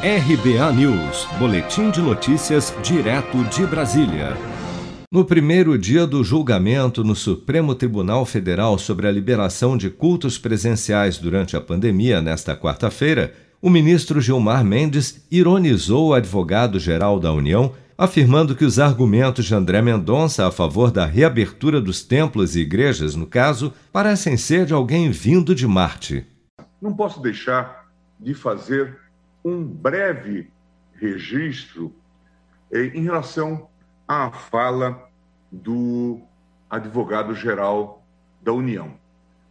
RBA News, Boletim de Notícias, direto de Brasília. No primeiro dia do julgamento no Supremo Tribunal Federal sobre a liberação de cultos presenciais durante a pandemia, nesta quarta-feira, o ministro Gilmar Mendes ironizou o advogado-geral da União, afirmando que os argumentos de André Mendonça a favor da reabertura dos templos e igrejas, no caso, parecem ser de alguém vindo de Marte. Não posso deixar de fazer um breve registro eh, em relação à fala do advogado-geral da União.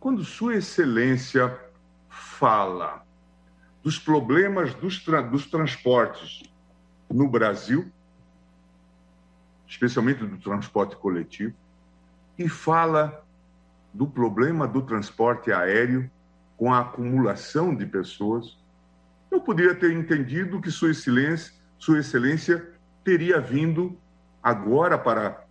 Quando Sua Excelência fala dos problemas dos, tra dos transportes no Brasil, especialmente do transporte coletivo, e fala do problema do transporte aéreo com a acumulação de pessoas, eu poderia ter entendido que Sua Excelência, Sua Excelência teria vindo agora para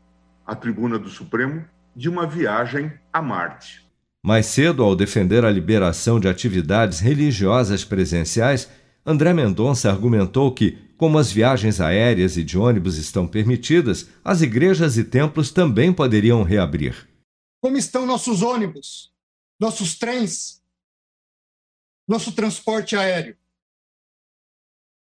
a tribuna do Supremo de uma viagem a Marte. Mais cedo, ao defender a liberação de atividades religiosas presenciais, André Mendonça argumentou que, como as viagens aéreas e de ônibus estão permitidas, as igrejas e templos também poderiam reabrir. Como estão nossos ônibus, nossos trens, nosso transporte aéreo?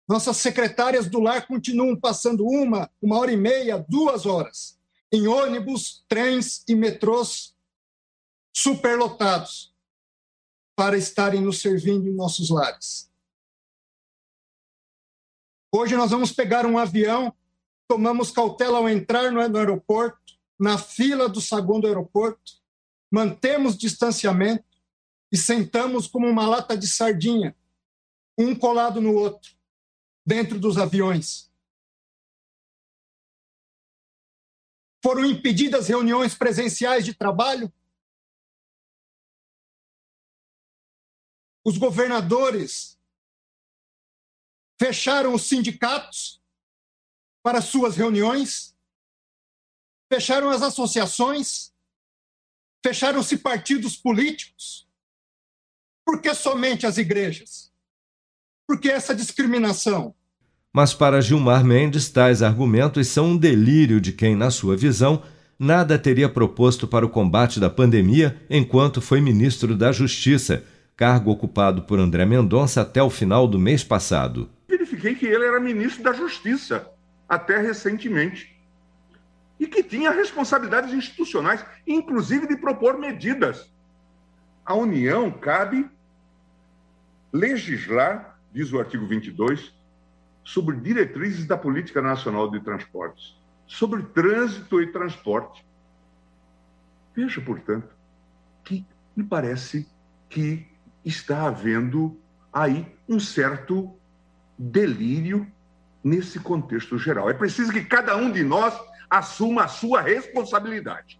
Nossas secretárias do lar continuam passando uma, uma hora e meia, duas horas, em ônibus, trens e metrôs superlotados para estarem nos servindo em nossos lares. Hoje nós vamos pegar um avião, tomamos cautela ao entrar no aeroporto, na fila do saguão do aeroporto, mantemos distanciamento e sentamos como uma lata de sardinha, um colado no outro dentro dos aviões. Foram impedidas reuniões presenciais de trabalho. Os governadores fecharam os sindicatos para suas reuniões, fecharam as associações, fecharam-se partidos políticos. Por que somente as igrejas? Por que essa discriminação? Mas para Gilmar Mendes, tais argumentos são um delírio de quem, na sua visão, nada teria proposto para o combate da pandemia enquanto foi ministro da Justiça, cargo ocupado por André Mendonça até o final do mês passado. Verifiquei que ele era ministro da Justiça até recentemente e que tinha responsabilidades institucionais, inclusive de propor medidas. A União cabe legislar diz o artigo 22, sobre diretrizes da Política Nacional de Transportes, sobre trânsito e transporte. Veja, portanto, que me parece que está havendo aí um certo delírio nesse contexto geral. É preciso que cada um de nós assuma a sua responsabilidade.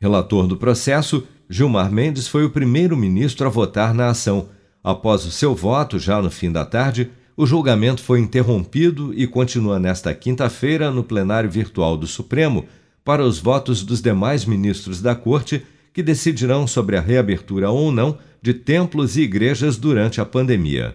Relator do processo, Gilmar Mendes foi o primeiro ministro a votar na ação Após o seu voto, já no fim da tarde, o julgamento foi interrompido e continua nesta quinta-feira no plenário virtual do Supremo para os votos dos demais ministros da Corte, que decidirão sobre a reabertura ou não de templos e igrejas durante a pandemia.